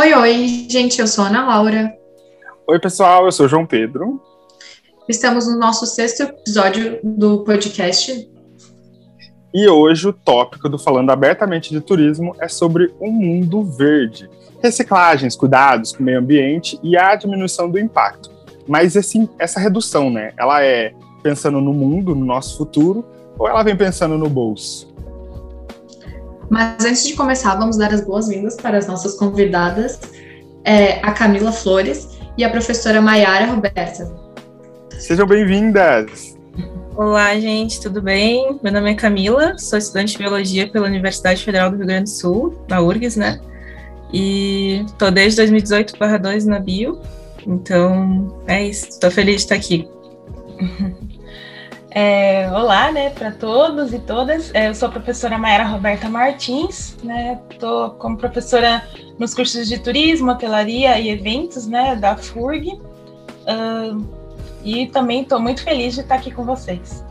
Oi, oi, gente, eu sou Ana Laura. Oi, pessoal, eu sou João Pedro. Estamos no nosso sexto episódio do podcast. E hoje o tópico do Falando Abertamente de Turismo é sobre um mundo verde. Reciclagens, cuidados com o meio ambiente e a diminuição do impacto. Mas essa redução, né, ela é pensando no mundo, no nosso futuro, ou ela vem pensando no bolso? Mas antes de começar, vamos dar as boas-vindas para as nossas convidadas, é, a Camila Flores e a professora Maiara Roberta. Sejam bem-vindas! Olá, gente, tudo bem? Meu nome é Camila, sou estudante de Biologia pela Universidade Federal do Rio Grande do Sul, na URGS, né? E tô desde 2018/2 na Bio, então é isso, estou feliz de estar aqui. É, olá, né, para todos e todas. É, eu sou a professora Mayara Roberta Martins, né? Estou como professora nos cursos de turismo, hotelaria e eventos, né, da FURG. Uh, e também estou muito feliz de estar aqui com vocês.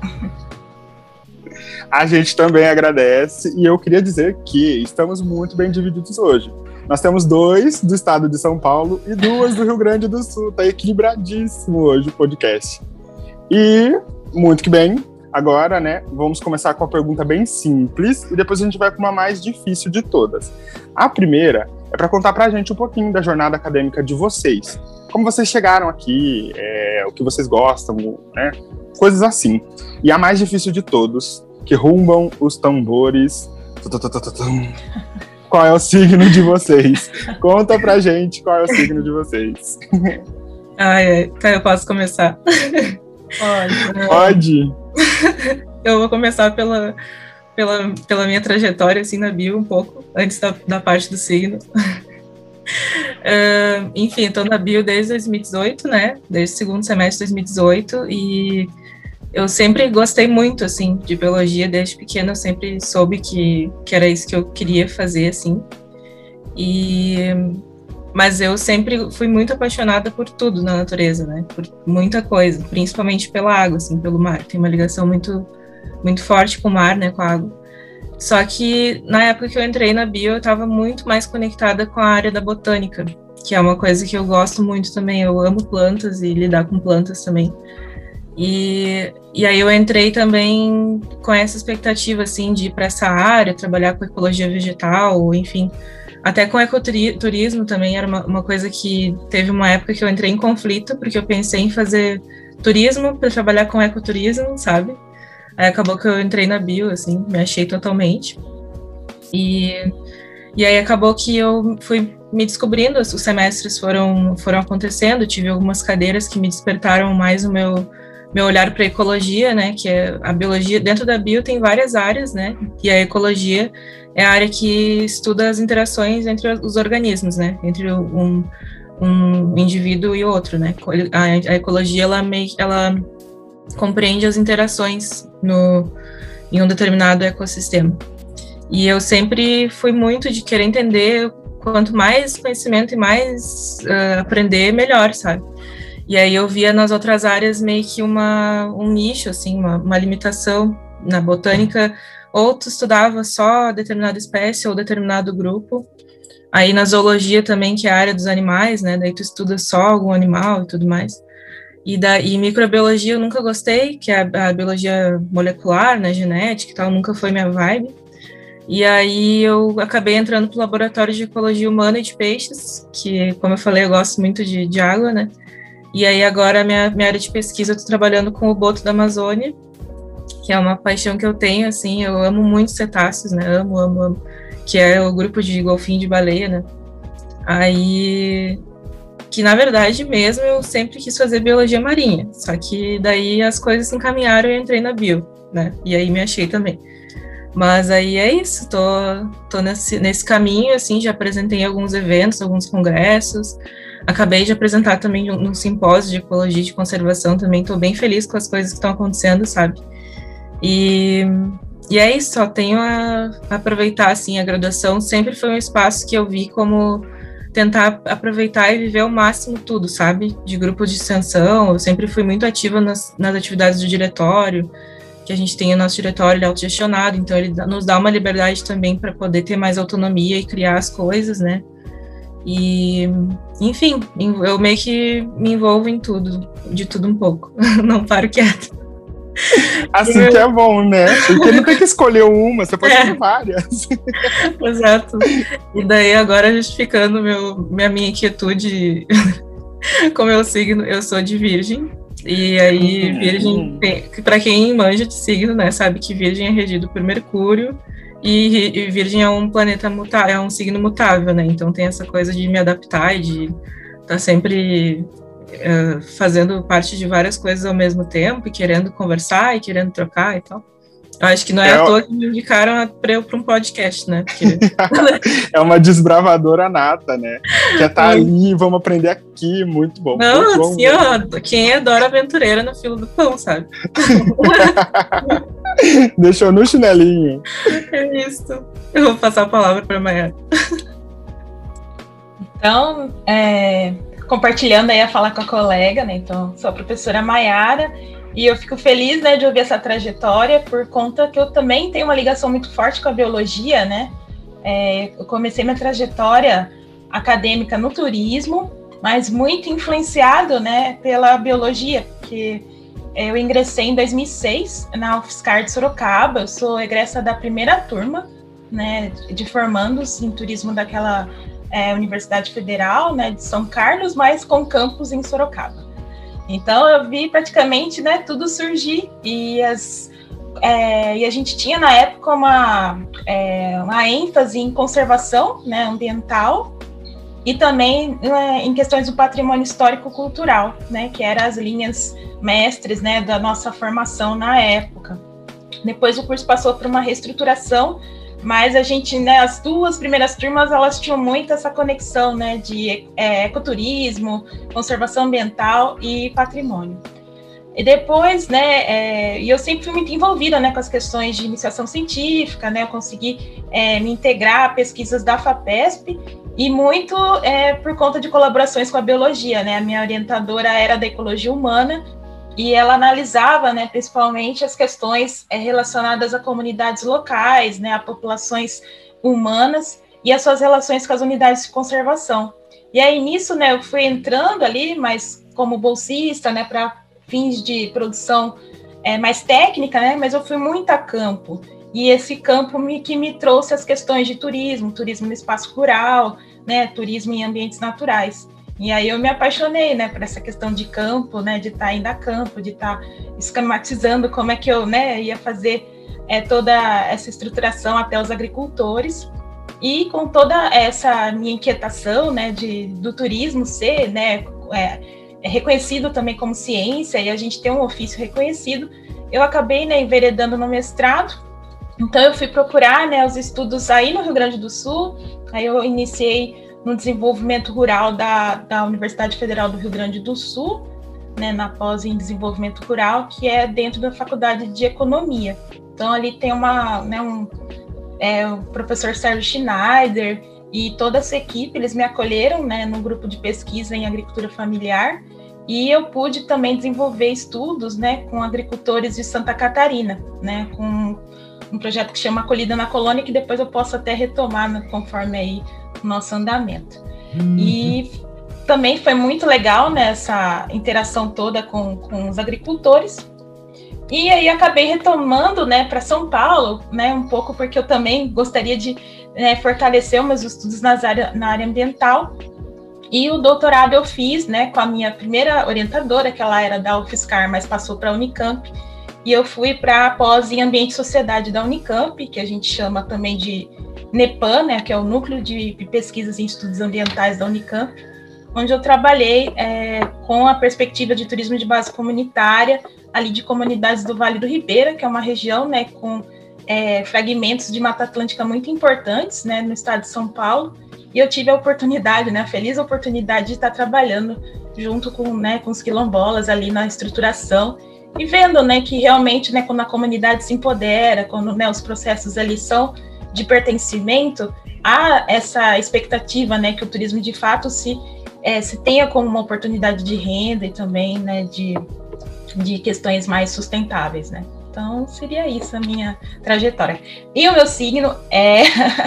A gente também agradece e eu queria dizer que estamos muito bem divididos hoje. Nós temos dois do estado de São Paulo e duas do Rio Grande do Sul. Está equilibradíssimo hoje o podcast. E muito que bem. Agora, né, vamos começar com uma pergunta bem simples e depois a gente vai com uma mais difícil de todas. A primeira é para contar para a gente um pouquinho da jornada acadêmica de vocês. Como vocês chegaram aqui, é, o que vocês gostam, né, coisas assim. E a mais difícil de todos, que rumbam os tambores. Qual é o signo de vocês? Conta pra gente qual é o signo de vocês. Ai, tá, eu posso começar. Pode. Pode. Eu vou começar pela, pela, pela minha trajetória, assim, na bio, um pouco, antes da, da parte do signo. uh, enfim, estou na bio desde 2018, né? Desde o segundo semestre de 2018, e eu sempre gostei muito, assim, de biologia, desde pequena eu sempre soube que, que era isso que eu queria fazer, assim. E mas eu sempre fui muito apaixonada por tudo na natureza, né? Por muita coisa, principalmente pela água, assim, pelo mar. Tem uma ligação muito, muito forte com o mar, né? Com a água. Só que na época que eu entrei na bio, eu estava muito mais conectada com a área da botânica, que é uma coisa que eu gosto muito também. Eu amo plantas e lidar com plantas também. E, e aí eu entrei também com essa expectativa, assim, de ir para essa área, trabalhar com ecologia vegetal, enfim até com ecoturismo também era uma, uma, coisa que teve uma época que eu entrei em conflito, porque eu pensei em fazer turismo para trabalhar com ecoturismo, sabe? Aí acabou que eu entrei na bio, assim, me achei totalmente. E, e aí acabou que eu fui me descobrindo, os semestres foram, foram acontecendo, tive algumas cadeiras que me despertaram mais o meu, meu olhar para a ecologia, né, que é a biologia, dentro da bio tem várias áreas, né, e a ecologia é a área que estuda as interações entre os organismos, né? Entre um, um indivíduo e outro, né? A, a ecologia, ela, meio, ela compreende as interações no, em um determinado ecossistema. E eu sempre fui muito de querer entender quanto mais conhecimento e mais uh, aprender, melhor, sabe? E aí eu via nas outras áreas meio que uma, um nicho, assim, uma, uma limitação. Na botânica, ou tu estudava só determinada espécie ou determinado grupo. Aí na zoologia também, que é a área dos animais, né? Daí tu estuda só algum animal e tudo mais. E, da, e microbiologia eu nunca gostei, que é a, a biologia molecular, né, genética e tal, nunca foi minha vibe. E aí eu acabei entrando para o laboratório de ecologia humana e de peixes, que, como eu falei, eu gosto muito de, de água, né? E aí agora a minha, minha área de pesquisa, eu estou trabalhando com o boto da Amazônia, que é uma paixão que eu tenho, assim, eu amo muito cetáceos, né, amo, amo, amo, que é o grupo de golfinho de baleia, né, aí, que na verdade mesmo eu sempre quis fazer biologia marinha, só que daí as coisas se encaminharam e eu entrei na bio, né, e aí me achei também. Mas aí é isso, tô, tô nesse, nesse caminho, assim, já apresentei alguns eventos, alguns congressos, acabei de apresentar também um, um simpósio de ecologia e de conservação também, tô bem feliz com as coisas que estão acontecendo, sabe? E, e é isso, só tenho a, aproveitar, assim, a graduação sempre foi um espaço que eu vi como tentar aproveitar e viver ao máximo tudo, sabe? De grupos de extensão, eu sempre fui muito ativa nas, nas atividades do diretório, que a gente tem o nosso diretório ele é autogestionado, então ele nos dá uma liberdade também para poder ter mais autonomia e criar as coisas, né? E, enfim, eu meio que me envolvo em tudo, de tudo um pouco. Não paro quieto. Assim eu... que é bom, né? Porque não tem que escolher uma, você pode é. várias. Exato. E daí, agora justificando meu, minha, minha inquietude com meu signo, eu sou de virgem. E aí, uhum. virgem, para quem manja de signo, né, sabe que virgem é regido por Mercúrio, e, e Virgem é um planeta mutável, é um signo mutável, né? Então tem essa coisa de me adaptar e de estar tá sempre uh, fazendo parte de várias coisas ao mesmo tempo e querendo conversar e querendo trocar e tal. Acho que não é, é à toa que me indicaram para eu para um podcast, né? Porque... é uma desbravadora nata, né? Quer estar tá ali, vamos aprender aqui, muito bom. Não, muito assim, ó, quem é Dora Aventureira no filo do pão, sabe? Deixou no chinelinho. É isso. Eu vou passar a palavra para Maiara. Então, é, compartilhando aí a falar com a colega, né? Então, sou a professora Maiara e eu fico feliz, né, de ouvir essa trajetória por conta que eu também tenho uma ligação muito forte com a biologia, né? É, eu comecei minha trajetória acadêmica no turismo, mas muito influenciado, né, pela biologia, porque eu ingressei em 2006 na UFSCar de Sorocaba. Eu sou egressa da primeira turma, né, de formandos em turismo daquela é, Universidade Federal, né, de São Carlos, mas com campus em Sorocaba. Então eu vi praticamente, né, tudo surgir e as é, e a gente tinha na época uma, é, uma ênfase em conservação né, ambiental e também né, em questões do patrimônio histórico-cultural, né, que eram as linhas mestres né, da nossa formação na época. Depois o curso passou por uma reestruturação, mas a gente, né, as duas primeiras turmas, elas tinham muito essa conexão né, de é, ecoturismo, conservação ambiental e patrimônio. E depois, né, é, eu sempre fui muito envolvida, né, com as questões de iniciação científica, né, eu consegui é, me integrar a pesquisas da FAPESP e muito é, por conta de colaborações com a biologia, né, a minha orientadora era da ecologia humana e ela analisava, né, principalmente as questões é, relacionadas a comunidades locais, né, a populações humanas e as suas relações com as unidades de conservação. E aí nisso, né, eu fui entrando ali, mas como bolsista, né, para fins de produção é, mais técnica, né? Mas eu fui muito a campo. E esse campo me, que me trouxe as questões de turismo, turismo no espaço rural, né? Turismo em ambientes naturais. E aí eu me apaixonei, né, por essa questão de campo, né, de estar tá indo a campo, de estar tá esquematizando como é que eu, né, ia fazer é, toda essa estruturação até os agricultores. E com toda essa minha inquietação, né, de, do turismo ser, né, é, é reconhecido também como ciência e a gente tem um ofício reconhecido, eu acabei né, enveredando no mestrado. Então eu fui procurar né, os estudos aí no Rio Grande do Sul, aí eu iniciei no desenvolvimento rural da, da Universidade Federal do Rio Grande do Sul, né, na pós em desenvolvimento rural, que é dentro da Faculdade de Economia. Então ali tem uma, né, um, é, o professor Sérgio Schneider, e toda essa equipe, eles me acolheram né, no grupo de pesquisa em agricultura familiar e eu pude também desenvolver estudos né, com agricultores de Santa Catarina, né, com um projeto que chama Acolhida na Colônia, que depois eu posso até retomar né, conforme aí nosso andamento. Uhum. E também foi muito legal né, essa interação toda com, com os agricultores, e aí acabei retomando, né, para São Paulo, né, um pouco porque eu também gostaria de né, fortalecer meus estudos nas área, na área ambiental. E o doutorado eu fiz, né, com a minha primeira orientadora, que ela era da UFSCar, mas passou para a Unicamp. E eu fui para a pós em Ambiente e Sociedade da Unicamp, que a gente chama também de NEPAN, né, que é o Núcleo de Pesquisas em Estudos Ambientais da Unicamp, onde eu trabalhei é, com a perspectiva de turismo de base comunitária, ali de comunidades do Vale do Ribeira, que é uma região né, com é, fragmentos de Mata Atlântica muito importantes né, no estado de São Paulo. E eu tive a oportunidade, né, a feliz oportunidade de estar trabalhando junto com, né, com os quilombolas ali na estruturação e vendo né, que realmente né, quando a comunidade se empodera, quando né, os processos ali são de pertencimento, há essa expectativa né, que o turismo de fato se, é, se tenha como uma oportunidade de renda e também né, de de questões mais sustentáveis, né? Então, seria isso a minha trajetória. E o meu signo é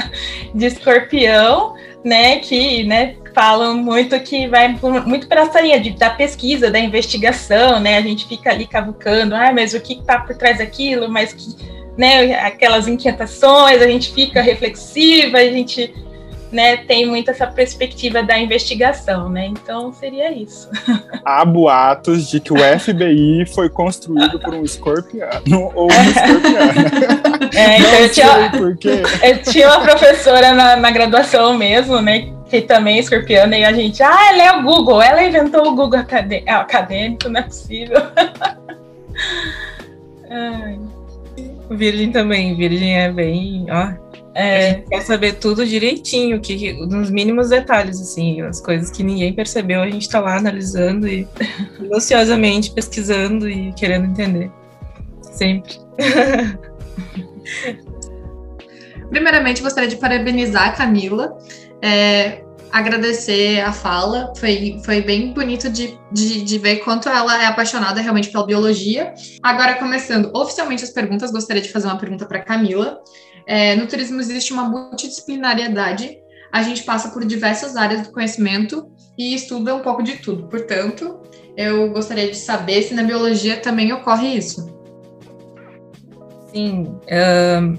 de escorpião, né, que, né, falam muito que vai muito para essa linha de, da pesquisa, da investigação, né? A gente fica ali cavucando, ah, mas o que está por trás daquilo, mas que, né, aquelas inquietações, a gente fica reflexiva, a gente né, tem muito essa perspectiva da investigação, né? Então seria isso. Há boatos de que o FBI foi construído por um escorpiano ou uma escorpiana. É, então eu, tinha, eu tinha uma professora na, na graduação mesmo, né? Que também é escorpiana, e a gente, ah, ela é o Google, ela inventou o Google acadêmico, não é possível. Ai. Virgem também, Virgem é bem, ó, é, quer saber tudo direitinho, que, nos mínimos detalhes, assim, as coisas que ninguém percebeu, a gente está lá analisando e minuciosamente pesquisando e querendo entender. Sempre. Primeiramente, gostaria de parabenizar a Camila, é, agradecer a fala, foi, foi bem bonito de, de, de ver quanto ela é apaixonada realmente pela biologia. Agora, começando oficialmente as perguntas, gostaria de fazer uma pergunta para Camila. É, no turismo existe uma multidisciplinariedade, a gente passa por diversas áreas do conhecimento e estuda um pouco de tudo. Portanto, eu gostaria de saber se na biologia também ocorre isso. Sim, uh,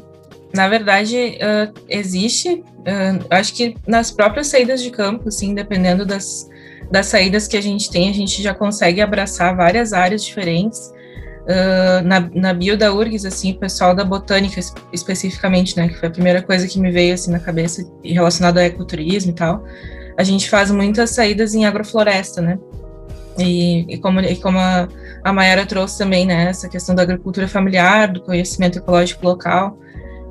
na verdade uh, existe. Uh, acho que nas próprias saídas de campo, assim, dependendo das, das saídas que a gente tem, a gente já consegue abraçar várias áreas diferentes. Uh, na, na bio da URGS, assim, o pessoal da botânica especificamente, né, que foi a primeira coisa que me veio, assim, na cabeça relacionada ao ecoturismo e tal, a gente faz muitas saídas em agrofloresta, né, e, e como, e como a, a Mayara trouxe também, né, essa questão da agricultura familiar, do conhecimento ecológico local,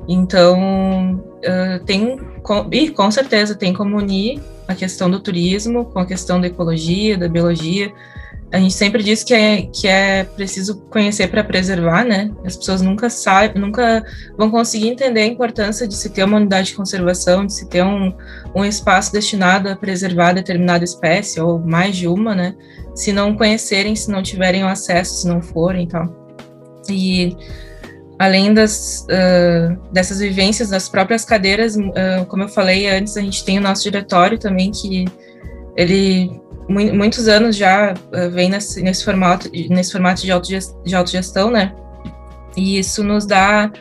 então, uh, tem, com, e com certeza tem como unir a questão do turismo com a questão da ecologia, da biologia, a gente sempre diz que é, que é preciso conhecer para preservar, né? As pessoas nunca sabem, nunca vão conseguir entender a importância de se ter uma unidade de conservação, de se ter um, um espaço destinado a preservar determinada espécie, ou mais de uma, né? Se não conhecerem, se não tiverem o acesso, se não forem e tal. E além das, uh, dessas vivências das próprias cadeiras, uh, como eu falei antes, a gente tem o nosso diretório também, que ele muitos anos já uh, vem nesse, nesse, formato, nesse formato de, autogestão, de autogestão, né? E isso nos dá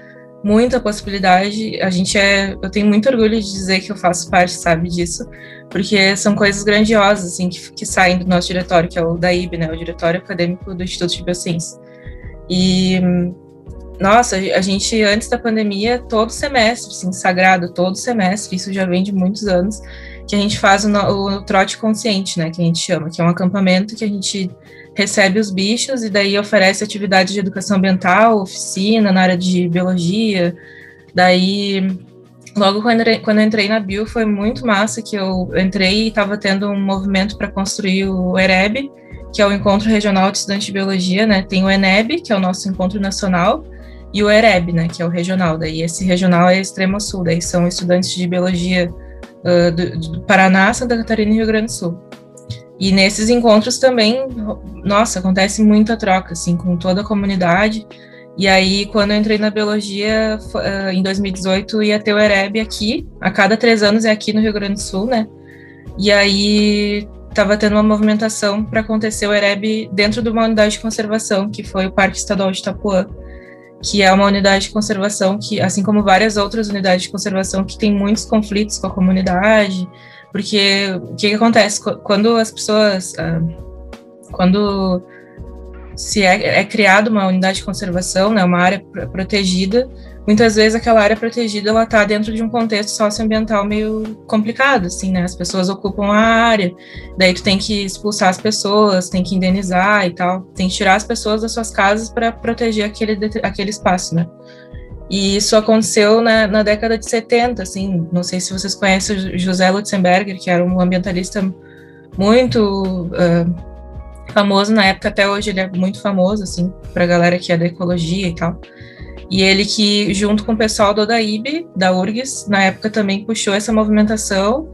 muita possibilidade. A gente é, eu tenho muito orgulho de dizer que eu faço parte, sabe, disso, porque são coisas grandiosas, assim, que, que saem do nosso diretório, que é o DAIB, né, o Diretório Acadêmico do Instituto de Biociência. E, nossa, a gente, antes da pandemia, todo semestre, assim, sagrado, todo semestre, isso já vem de muitos anos, que a gente faz o, o, trote consciente, né, que a gente chama, que é um acampamento que a gente recebe os bichos e daí oferece atividades de educação ambiental, oficina na área de biologia. Daí, logo quando, quando eu entrei na Bio, foi muito massa que eu entrei e estava tendo um movimento para construir o EREB, que é o Encontro Regional de Estudantes de Biologia, né? Tem o ENEB, que é o nosso encontro nacional, e o EREB, né, que é o regional. Daí esse regional é extremo sul, daí são estudantes de biologia uh, do, do, Paraná, Santa Catarina e Rio Grande do Sul. E nesses encontros também, nossa, acontece muita troca, assim, com toda a comunidade. E aí, quando eu entrei na biologia, uh, em 2018, ia ter o EREB aqui, a cada três anos é aqui no Rio Grande do Sul, né? E aí, estava tendo uma movimentação para acontecer o EREB dentro de uma unidade de conservação, que foi o Parque Estadual de Itapuã que é uma unidade de conservação que, assim como várias outras unidades de conservação, que tem muitos conflitos com a comunidade, porque o que, que acontece? Quando as pessoas, ah, quando se é, é criada uma unidade de conservação, né, uma área protegida, muitas vezes aquela área protegida ela está dentro de um contexto socioambiental meio complicado, assim, né? As pessoas ocupam a área, daí tu tem que expulsar as pessoas, tem que indenizar e tal, tem que tirar as pessoas das suas casas para proteger aquele, aquele espaço, né? E isso aconteceu na, na, década de 70, assim, não sei se vocês conhecem José Lutzenberger, que era um ambientalista muito uh, famoso na época, até hoje ele é muito famoso, assim, para a galera que é da ecologia e tal. E ele que, junto com o pessoal do Odaíbe, da URGS, na época também puxou essa movimentação,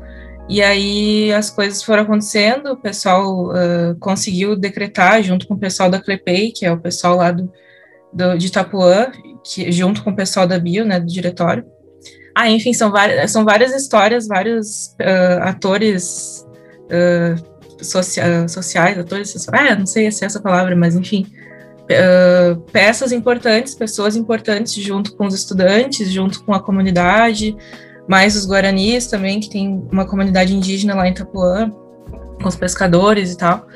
e aí as coisas foram acontecendo, o pessoal uh, conseguiu decretar, junto com o pessoal da CLEPEI, que é o pessoal lá do, do, de Itapuã, que, junto com o pessoal da Bio, né, do diretório, Ah, enfim, são várias, são várias histórias, vários uh, atores uh, socia sociais, atores sociais, ah, não sei se é essa palavra, mas enfim, uh, peças importantes, pessoas importantes junto com os estudantes, junto com a comunidade, mais os guaranis também, que tem uma comunidade indígena lá em Itapuã, com os pescadores e tal.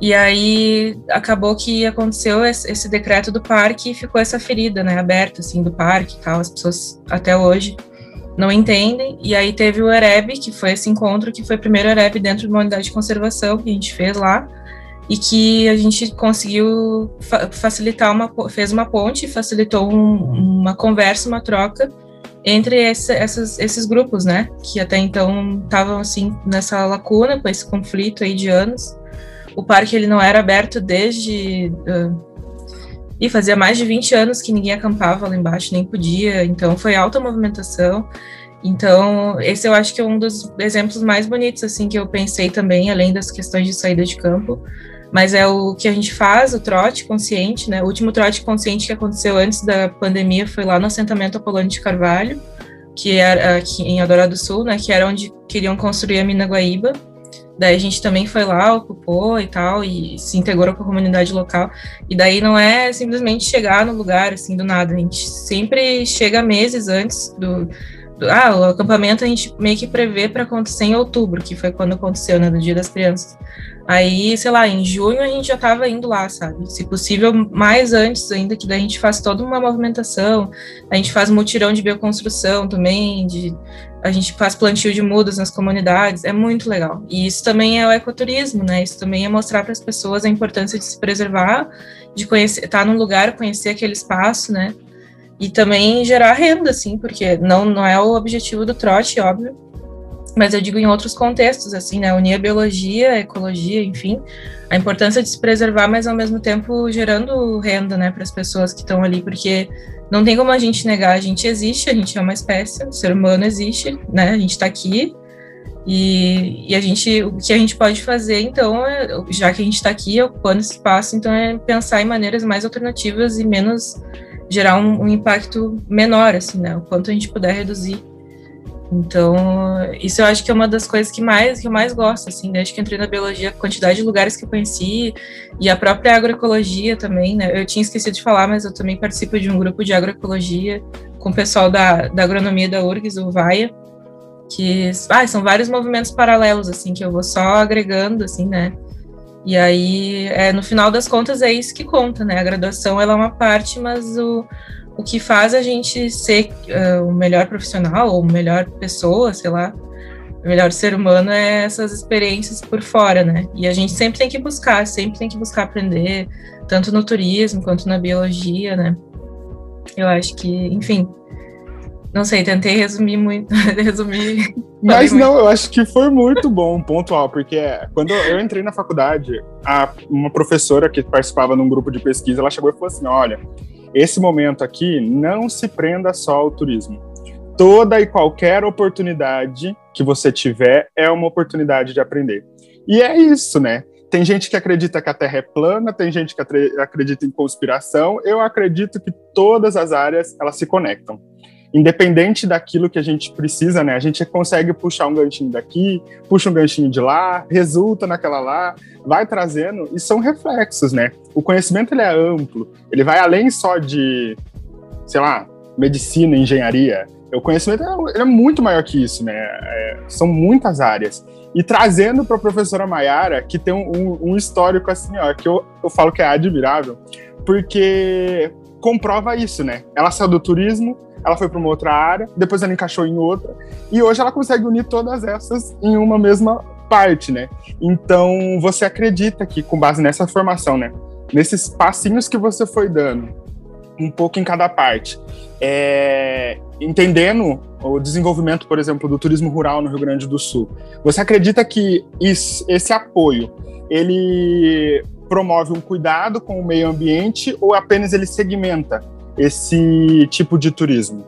E aí acabou que aconteceu esse, esse, decreto do parque e ficou essa ferida, né, aberta assim do parque e tal. As pessoas até hoje não entendem. E aí teve o EREB, que foi esse encontro, que foi o primeiro EREB dentro de uma unidade de conservação que a gente fez lá e que a gente conseguiu fa facilitar uma fez uma ponte, facilitou um, uma conversa, uma troca entre esse, essas, esses grupos, né, que até então estavam assim nessa lacuna com esse conflito aí de anos o parque ele não era aberto desde. Uh, e fazia mais de 20 anos que ninguém acampava lá embaixo, nem podia, então foi alta movimentação. Então, esse eu acho que é um dos exemplos mais bonitos, assim, que eu pensei também, além das questões de saída de campo, mas é o que a gente faz, o trote consciente, né? O último trote consciente que aconteceu antes da pandemia foi lá no assentamento Apolônio de Carvalho, que era aqui em Adorado do Sul, né? Que era onde queriam construir a mina Guaíba. Daí a gente também foi lá, ocupou e tal, e se integrou com a comunidade local. E daí não é simplesmente chegar no lugar, assim, do nada. A gente sempre chega meses antes do, do ah, o acampamento a gente meio que prevê para acontecer em outubro, que foi quando aconteceu, né, no Dia das Crianças. Aí, sei lá, em junho a gente já estava indo lá, sabe? Se possível, mais antes ainda, que daí a gente faz toda uma movimentação, a gente faz mutirão de bioconstrução também, de, a gente faz plantio de mudas nas comunidades, é muito legal. E isso também é o ecoturismo, né? Isso também é mostrar para as pessoas a importância de se preservar, de conhecer, estar tá num lugar, conhecer aquele espaço, né? E também gerar renda, assim, porque não, não é o objetivo do trote, óbvio, mas eu digo em outros contextos, assim, né? Unir a biologia, a ecologia, enfim, a importância de se preservar, mas ao mesmo tempo gerando renda, né, para as pessoas que estão ali, porque não tem como a gente negar, a gente existe, a gente é uma espécie, o ser humano existe, né? A gente está aqui e, e, a gente, o que a gente pode fazer, então, é, já que a gente está aqui ocupando esse espaço, então é pensar em maneiras mais alternativas e menos gerar um, um impacto menor, assim, né? O quanto a gente puder reduzir então, isso eu acho que é uma das coisas que mais que eu mais gosto, assim, desde que entrei na biologia, a quantidade de lugares que eu conheci e a própria agroecologia também, né? Eu tinha esquecido de falar, mas eu também participo de um grupo de agroecologia com o pessoal da, da agronomia da URGS, o VAIA, que ah, são vários movimentos paralelos, assim, que eu vou só agregando, assim, né? E aí, é, no final das contas, é isso que conta, né? A graduação, ela é uma parte, mas o o que faz a gente ser uh, o melhor profissional ou melhor pessoa, sei lá, o melhor ser humano é essas experiências por fora, né? E a gente sempre tem que buscar, sempre tem que buscar aprender, tanto no turismo quanto na biologia, né? Eu acho que, enfim, não sei, tentei resumir muito, resumir. Mas não, muito. eu acho que foi muito bom, pontual, porque quando eu entrei na faculdade, a, uma professora que participava num grupo de pesquisa, ela chegou e falou assim: olha, esse momento aqui não se prenda só ao turismo. Toda e qualquer oportunidade que você tiver é uma oportunidade de aprender. E é isso, né? Tem gente que acredita que a Terra é plana, tem gente que acredita em conspiração. Eu acredito que todas as áreas elas se conectam independente daquilo que a gente precisa, né? A gente consegue puxar um ganchinho daqui, puxa um ganchinho de lá, resulta naquela lá, vai trazendo e são reflexos, né? O conhecimento ele é amplo, ele vai além só de, sei lá, medicina, engenharia. O conhecimento é, é muito maior que isso, né? É, são muitas áreas. E trazendo para a professora Maiara, que tem um, um, um, histórico assim, ó, que eu, eu falo que é admirável, porque comprova isso, né? Ela saiu do turismo, ela foi para uma outra área, depois ela encaixou em outra, e hoje ela consegue unir todas essas em uma mesma parte, né? Então, você acredita que, com base nessa formação, né? Nesses passinhos que você foi dando, um pouco em cada parte, é, entendendo o desenvolvimento, por exemplo, do turismo rural no Rio Grande do Sul, você acredita que isso, esse apoio, ele promove um cuidado com o meio ambiente ou apenas ele segmenta esse tipo de turismo?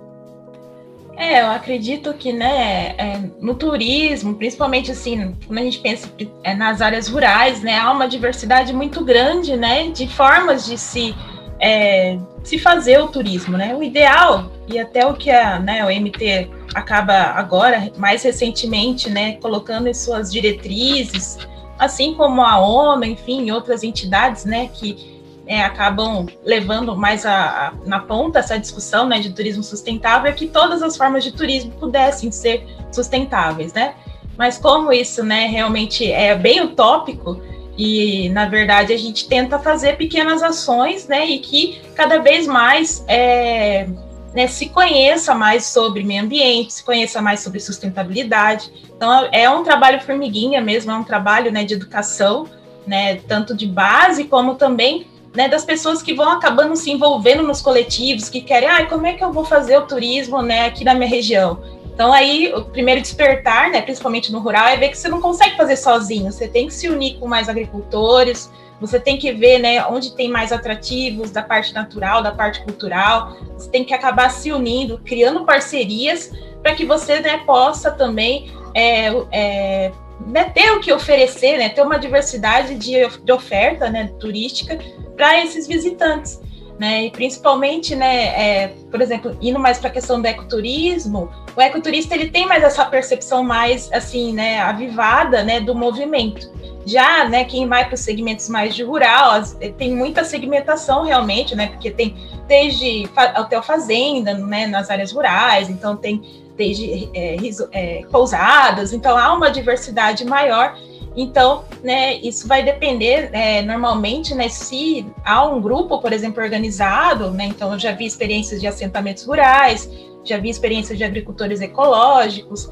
É, eu acredito que, né, é, no turismo, principalmente assim, quando a gente pensa é, nas áreas rurais, né, há uma diversidade muito grande, né, de formas de se, é, se fazer o turismo, né. O ideal, e até o que a, né, o MT acaba agora, mais recentemente, né, colocando em suas diretrizes, assim como a ONU, enfim, outras entidades, né, que é, acabam levando mais a, a, na ponta essa discussão né, de turismo sustentável, é que todas as formas de turismo pudessem ser sustentáveis, né? Mas como isso né, realmente é bem utópico, e na verdade a gente tenta fazer pequenas ações, né? E que cada vez mais é, né, se conheça mais sobre meio ambiente, se conheça mais sobre sustentabilidade. Então é um trabalho formiguinha mesmo, é um trabalho né, de educação, né, tanto de base como também né, das pessoas que vão acabando se envolvendo nos coletivos, que querem, ah, como é que eu vou fazer o turismo né, aqui na minha região? Então aí o primeiro despertar, né, principalmente no rural, é ver que você não consegue fazer sozinho, você tem que se unir com mais agricultores, você tem que ver né, onde tem mais atrativos da parte natural, da parte cultural, você tem que acabar se unindo, criando parcerias para que você né, possa também é, é, né, ter o que oferecer, né, ter uma diversidade de, de oferta né, turística para esses visitantes. Né, e principalmente, né, é, por exemplo, indo mais para a questão do ecoturismo, o ecoturista ele tem mais essa percepção mais assim, né, avivada, né, do movimento. Já, né, quem vai para os segmentos mais de rural, tem muita segmentação realmente, né, porque tem desde hotel fazenda, né, nas áreas rurais, então tem desde é, é, pousadas, então há uma diversidade maior então, né, isso vai depender é, normalmente, né, se há um grupo, por exemplo, organizado, né, então eu já vi experiências de assentamentos rurais, já vi experiências de agricultores ecológicos,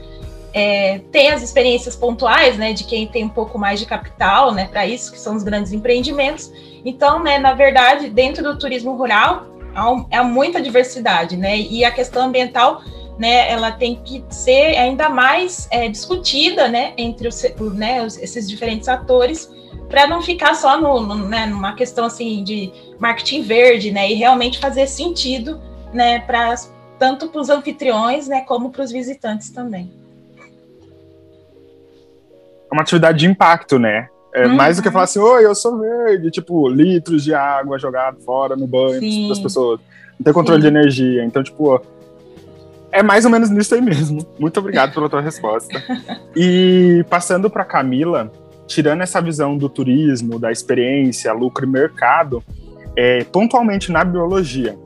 é, tem as experiências pontuais, né, de quem tem um pouco mais de capital, né, para isso, que são os grandes empreendimentos. Então, né, na verdade, dentro do turismo rural, há, há muita diversidade, né, e a questão ambiental né, ela tem que ser ainda mais é, discutida, né, entre os, né, esses diferentes atores, para não ficar só no, no, né, numa questão assim de marketing verde, né, e realmente fazer sentido, né, para tanto para os anfitriões, né, como para os visitantes também. É uma atividade de impacto, né? É uhum. mais do que falar assim, oi, eu sou verde, tipo, litros de água jogado fora no banho das pessoas. Não tem controle Sim. de energia. Então, tipo, é mais ou menos nisso aí mesmo. Muito obrigado pela tua resposta. E passando para Camila, tirando essa visão do turismo, da experiência, lucro e mercado, é, pontualmente na biologia,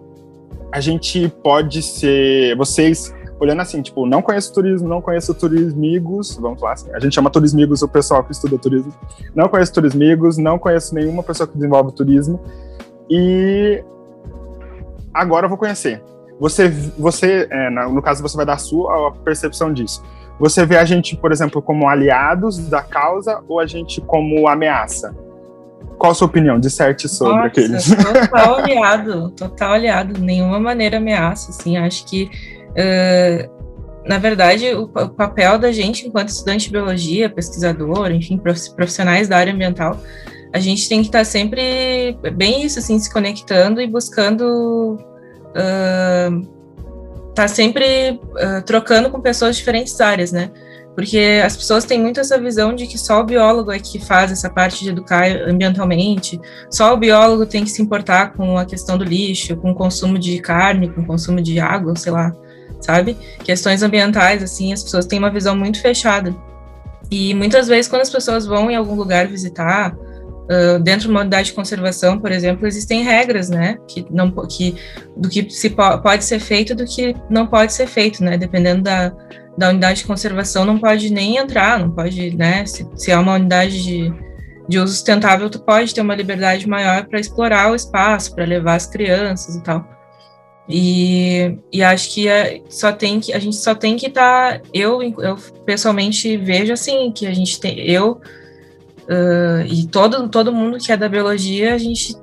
a gente pode ser. Vocês, olhando assim, tipo, não conheço turismo, não conheço turismigos, vamos falar assim, a gente chama turismigos o pessoal que estuda turismo. Não conheço turismigos, não conheço nenhuma pessoa que desenvolve turismo. E agora eu vou conhecer você, você é, no caso, você vai dar a sua percepção disso. Você vê a gente, por exemplo, como aliados da causa ou a gente como ameaça? Qual a sua opinião? Disserte sobre Nossa, aqueles. Total aliado, total aliado. Nenhuma maneira ameaça, assim. Acho que, uh, na verdade, o, o, papel da gente, enquanto estudante de biologia, pesquisador, enfim, profissionais da área ambiental, a gente tem que estar sempre bem isso, assim, se conectando e buscando tá sempre uh, trocando com pessoas de diferentes áreas, né? Porque as pessoas têm muito essa visão de que só o biólogo é que faz essa parte de educar ambientalmente, só o biólogo tem que se importar com a questão do lixo, com o consumo de carne, com o consumo de água, sei lá, sabe? Questões ambientais, assim, as pessoas têm uma visão muito fechada. E muitas vezes, quando as pessoas vão em algum lugar visitar, Uh, dentro de uma unidade de conservação, por exemplo, existem regras, né, que não que do que se po pode ser feito do que não pode ser feito, né, dependendo da, da unidade de conservação, não pode nem entrar, não pode, né, se, se é uma unidade de, de uso sustentável, tu pode ter uma liberdade maior para explorar o espaço, para levar as crianças e tal. E, e acho que a, só tem que a gente só tem que estar, tá, eu, eu pessoalmente vejo assim que a gente tem, eu Uh, e todo, todo mundo que é da biologia, a gente,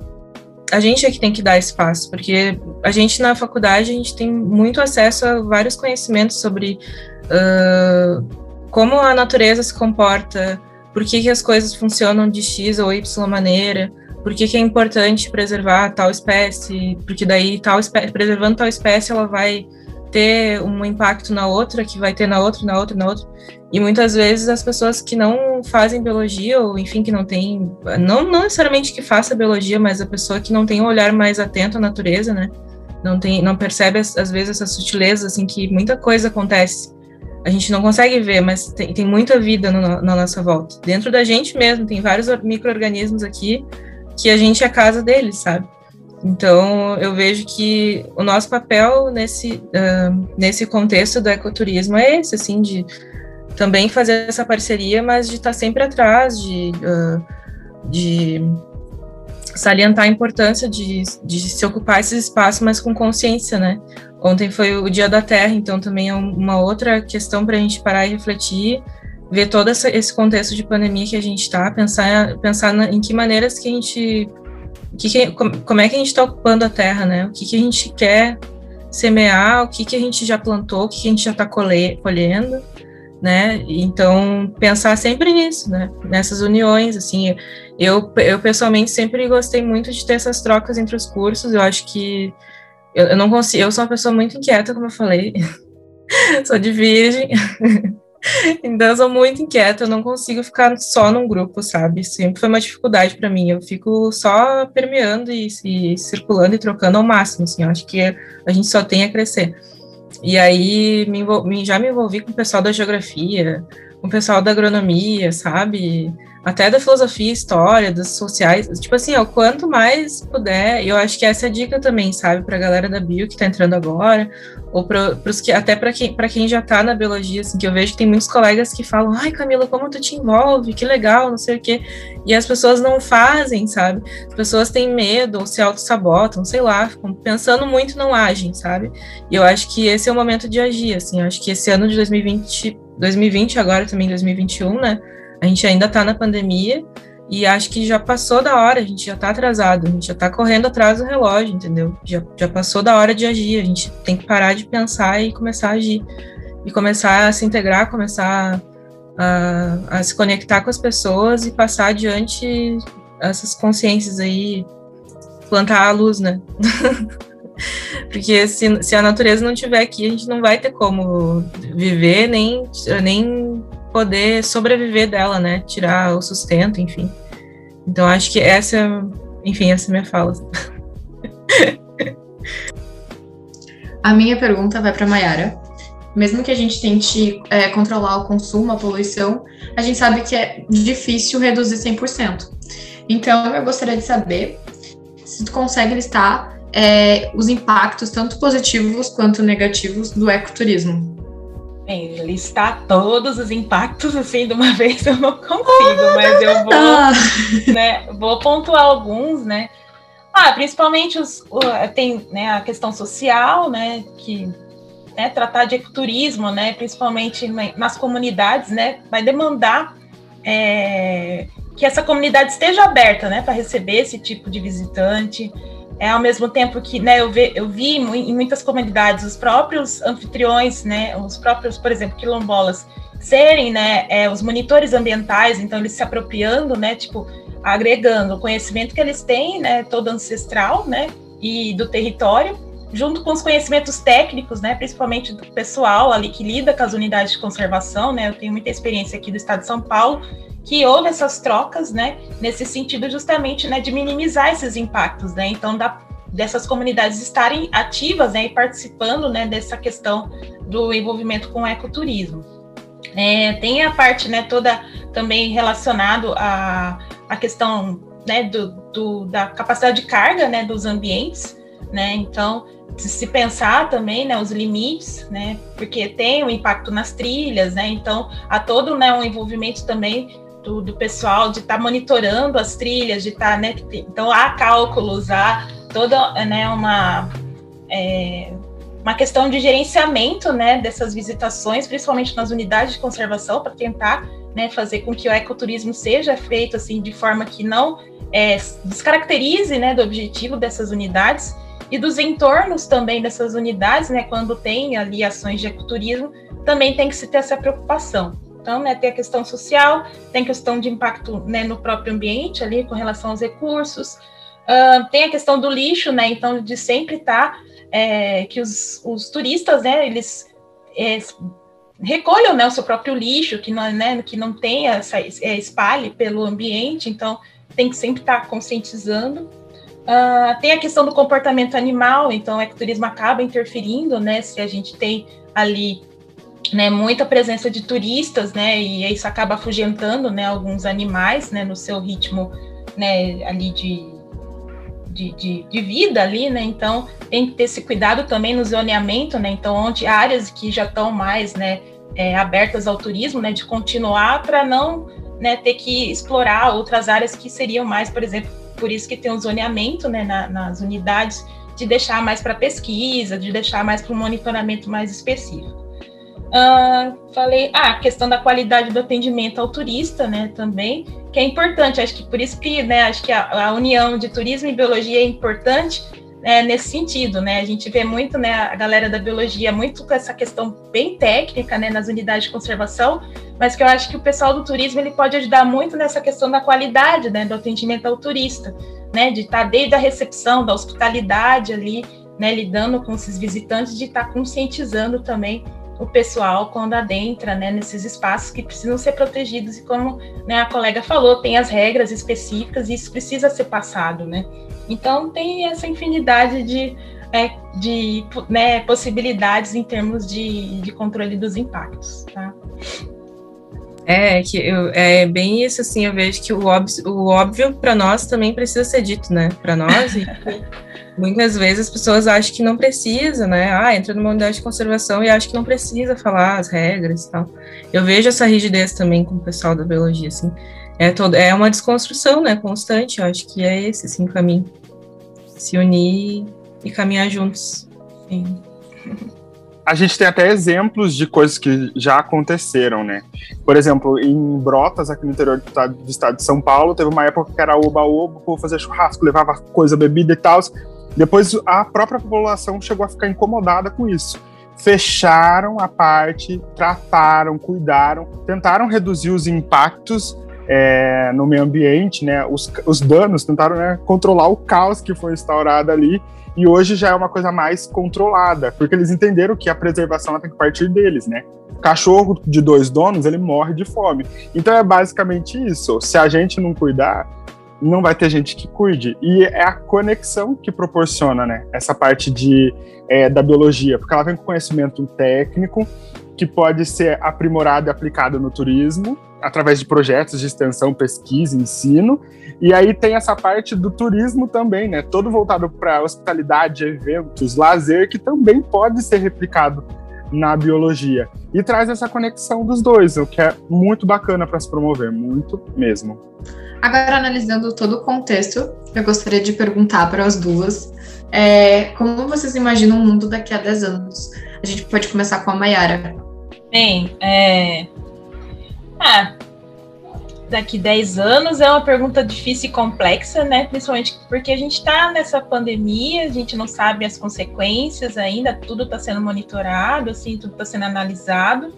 a gente é que tem que dar espaço, porque a gente na faculdade, a gente tem muito acesso a vários conhecimentos sobre uh, como a natureza se comporta, por que, que as coisas funcionam de X ou Y maneira, por que, que é importante preservar tal espécie, porque daí tal espécie, preservando tal espécie, ela vai ter um impacto na outra, que vai ter na outra, na outra, na outra. E muitas vezes as pessoas que não fazem biologia, ou enfim, que não tem, não, não necessariamente que faça biologia, mas a pessoa que não tem um olhar mais atento à natureza, né? não tem, não percebe às vezes essas sutilezas assim que muita coisa acontece. A gente não consegue ver, mas tem, tem muita vida no, na nossa volta. Dentro da gente mesmo, tem vários micro-organismos aqui que a gente é a casa deles, sabe? Então, eu vejo que o nosso papel nesse, uh, nesse contexto do ecoturismo é esse, assim, de também fazer essa parceria, mas de estar sempre atrás, de, uh, de salientar a importância de, de se ocupar esses espaços, mas com consciência, né? Ontem foi o Dia da Terra, então também é uma outra questão para a gente parar e refletir, ver todo essa, esse contexto de pandemia que a gente está, pensar, pensar na, em que maneiras que a gente, que, que, como é que a gente está ocupando a Terra, né? O que, que a gente quer semear, o que, que a gente já plantou, o que, que a gente já está colhendo, né? Então pensar sempre nisso, né? Nessas uniões, assim, eu, eu pessoalmente sempre gostei muito de ter essas trocas entre os cursos. Eu acho que eu, eu não consigo. Eu sou uma pessoa muito inquieta, como eu falei. sou de virgem. então eu sou muito inquieta. Eu não consigo ficar só num grupo, sabe? Sempre foi uma dificuldade para mim. Eu fico só permeando e, e, circulando e trocando ao máximo. Assim, eu acho que a gente só tem a crescer. E aí me já me envolvi com o pessoal da geografia, com o pessoal da agronomia, sabe? Até da filosofia, história, das sociais, tipo assim, ó, quanto mais puder, eu acho que essa é a dica também, sabe, pra galera da bio que tá entrando agora, ou para pros que, até para quem, quem já tá na biologia, assim, que eu vejo que tem muitos colegas que falam, ai, Camila, como tu te envolve, que legal, não sei o quê, e as pessoas não fazem, sabe, as pessoas têm medo, ou se auto-sabotam, sei lá, ficam pensando muito, não agem, sabe, e eu acho que esse é o momento de agir, assim, eu acho que esse ano de 2020, 2020 agora também 2021, né, a gente ainda está na pandemia e acho que já passou da hora, a gente já está atrasado, a gente já está correndo atrás do relógio, entendeu? Já, já passou da hora de agir, a gente tem que parar de pensar e começar a agir. E começar a se integrar, começar a, a se conectar com as pessoas e passar adiante essas consciências aí, plantar a luz, né? Porque se, se a natureza não estiver aqui, a gente não vai ter como viver, nem, nem poder sobreviver dela, né? Tirar o sustento, enfim. Então acho que essa, enfim, essa é a minha fala. A minha pergunta vai para Mayara. Mesmo que a gente tente é, controlar o consumo, a poluição, a gente sabe que é difícil reduzir 100%. Então, eu gostaria de saber se tu consegue listar é, os impactos, tanto positivos quanto negativos, do ecoturismo. Bem, listar todos os impactos assim de uma vez eu não consigo, mas eu vou, né, vou pontuar alguns, né? Ah, principalmente os, tem né, a questão social, né, que né, tratar de ecoturismo, né, principalmente nas comunidades, né, vai demandar é, que essa comunidade esteja aberta, né, para receber esse tipo de visitante é ao mesmo tempo que né, eu, vi, eu vi em muitas comunidades os próprios anfitriões, né, os próprios, por exemplo, quilombolas, serem né, é, os monitores ambientais, então eles se apropriando, né, tipo, agregando o conhecimento que eles têm, né, todo ancestral, né, e do território, junto com os conhecimentos técnicos, né, principalmente do pessoal ali que lida com as unidades de conservação, né, eu tenho muita experiência aqui do estado de São Paulo, que houve essas trocas, né, nesse sentido justamente, né, de minimizar esses impactos, né, então da, dessas comunidades estarem ativas, né, e participando, né, dessa questão do envolvimento com o ecoturismo. É, tem a parte, né, toda também relacionado à, à questão, né, do, do, da capacidade de carga, né, dos ambientes, né, então se pensar também, né, os limites, né, porque tem um impacto nas trilhas, né, então há todo, né, um envolvimento também do, do pessoal de estar tá monitorando as trilhas, de estar, tá, né? Então há cálculos, há toda né, uma, é, uma questão de gerenciamento né, dessas visitações, principalmente nas unidades de conservação, para tentar né, fazer com que o ecoturismo seja feito assim de forma que não é, descaracterize né, do objetivo dessas unidades e dos entornos também dessas unidades, né, quando tem ali ações de ecoturismo, também tem que se ter essa preocupação. Então, né, tem a questão social, tem a questão de impacto né, no próprio ambiente ali com relação aos recursos, uh, tem a questão do lixo, né, então de sempre estar tá, é, que os, os, turistas, né, eles é, recolham né, o seu próprio lixo, que não, né, que não tenha essa é, espalhe pelo ambiente, então tem que sempre estar tá conscientizando. Uh, tem a questão do comportamento animal, então o ecoturismo acaba interferindo, né? Se a gente tem ali né, muita presença de turistas, né? E isso acaba afugentando, né, alguns animais, né, no seu ritmo, né, ali de, de, de, de, vida ali, né? Então tem que ter esse cuidado também no zoneamento, né? Então, onde áreas que já estão mais, né, é, abertas ao turismo, né, de continuar para não né, ter que explorar outras áreas que seriam mais, por exemplo, por isso que tem um zoneamento né, na, nas unidades, de deixar mais para pesquisa, de deixar mais para um monitoramento mais específico. Uh, falei, ah, a questão da qualidade do atendimento ao turista, né, também, que é importante, acho que por isso que, né, acho que a, a união de turismo e biologia é importante, é, nesse sentido, né? A gente vê muito, né, a galera da biologia muito com essa questão bem técnica, né, nas unidades de conservação, mas que eu acho que o pessoal do turismo ele pode ajudar muito nessa questão da qualidade, né, do atendimento ao turista, né, de estar desde a recepção, da hospitalidade ali, né, lidando com esses visitantes, de estar conscientizando também o pessoal quando adentra, né, nesses espaços que precisam ser protegidos e como, né, a colega falou, tem as regras específicas e isso precisa ser passado, né? Então tem essa infinidade de, é, de né, possibilidades em termos de, de controle dos impactos, tá? É, que eu, é bem isso, assim, eu vejo que o óbvio, o óbvio para nós também precisa ser dito, né? Para nós, e muitas vezes as pessoas acham que não precisa, né? Ah, entra numa unidade de conservação e acha que não precisa falar as regras e tal. Eu vejo essa rigidez também com o pessoal da biologia, assim. É, todo, é uma desconstrução, né, constante, eu acho que é esse, assim, o caminho se unir e caminhar juntos. Sim. A gente tem até exemplos de coisas que já aconteceram, né? Por exemplo, em Brotas, aqui no interior do estado, do estado de São Paulo, teve uma época que era oba-oba, o povo fazia churrasco, levava coisa, bebida e tal. Depois a própria população chegou a ficar incomodada com isso. Fecharam a parte, trataram, cuidaram, tentaram reduzir os impactos é, no meio ambiente, né, os, os danos, tentaram né, controlar o caos que foi instaurado ali, e hoje já é uma coisa mais controlada, porque eles entenderam que a preservação tem que partir deles, né? Cachorro de dois donos, ele morre de fome. Então é basicamente isso. Se a gente não cuidar, não vai ter gente que cuide. E é a conexão que proporciona, né? Essa parte de, é, da biologia, porque ela vem com conhecimento técnico que pode ser aprimorado e aplicado no turismo, através de projetos de extensão, pesquisa, ensino. E aí tem essa parte do turismo também, né? Todo voltado para hospitalidade, eventos, lazer, que também pode ser replicado na biologia. E traz essa conexão dos dois, o que é muito bacana para se promover, muito mesmo. Agora, analisando todo o contexto, eu gostaria de perguntar para as duas é, como vocês imaginam o mundo daqui a 10 anos? A gente pode começar com a Mayara. Bem, é, ah, daqui 10 anos é uma pergunta difícil e complexa, né? Principalmente porque a gente está nessa pandemia, a gente não sabe as consequências ainda, tudo está sendo monitorado, assim, tudo está sendo analisado.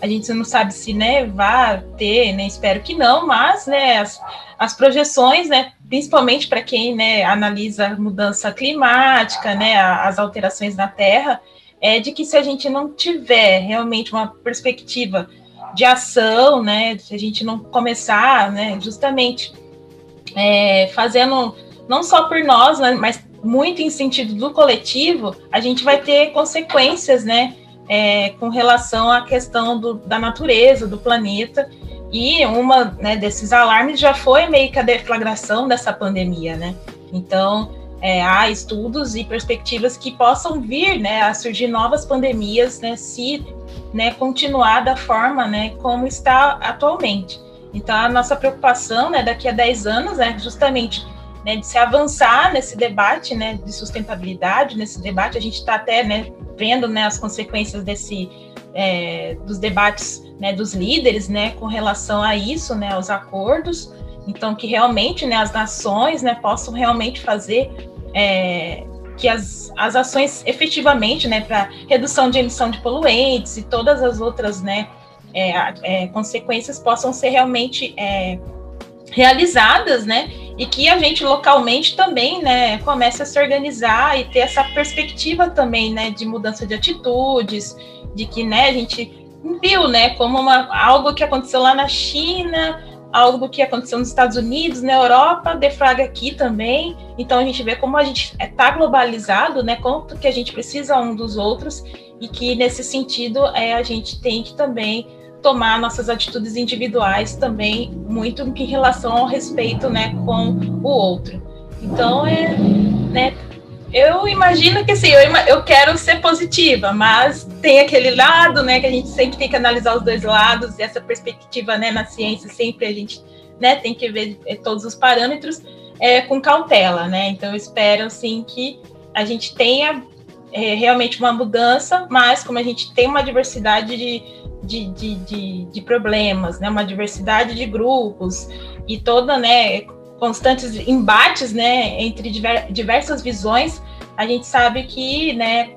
A gente não sabe se né, vai ter, né? Espero que não, mas né, as, as projeções, né, principalmente para quem né, analisa a mudança climática, né, as alterações na Terra, é de que se a gente não tiver realmente uma perspectiva de ação, né? Se a gente não começar, né, justamente é, fazendo não só por nós, né, mas muito em sentido do coletivo, a gente vai ter consequências, né, é, com relação à questão do, da natureza, do planeta. E uma né, desses alarmes já foi meio que a deflagração dessa pandemia, né? Então, é, há estudos e perspectivas que possam vir né, a surgir novas pandemias, né, se né, continuar da forma né, como está atualmente. Então, a nossa preocupação né, daqui a 10 anos é justamente né, de se avançar nesse debate né, de sustentabilidade, nesse debate, a gente está até né, vendo né, as consequências desse, é, dos debates né, dos líderes né, com relação a isso, né, aos acordos, então que realmente né, as nações né, possam realmente fazer é, que as, as ações efetivamente, né, para redução de emissão de poluentes e todas as outras, né, é, é, consequências possam ser realmente é, realizadas, né, e que a gente localmente também, né, comece a se organizar e ter essa perspectiva também, né, de mudança de atitudes, de que, né, a gente viu, né, como uma, algo que aconteceu lá na China, algo que aconteceu nos Estados Unidos, na Europa, deflaga aqui também. Então a gente vê como a gente está globalizado, né? Quanto que a gente precisa um dos outros e que nesse sentido é a gente tem que também tomar nossas atitudes individuais também muito em relação ao respeito, né, com o outro. Então é, né, eu imagino que assim, eu, eu quero ser positiva, mas tem aquele lado, né, que a gente sempre tem que analisar os dois lados, e essa perspectiva, né, na ciência sempre a gente, né, tem que ver eh, todos os parâmetros é, com cautela, né, então eu espero, assim, que a gente tenha é, realmente uma mudança, mas como a gente tem uma diversidade de, de, de, de, de problemas, né, uma diversidade de grupos, e toda, né, constantes embates, né, entre diversas visões, a gente sabe que, né,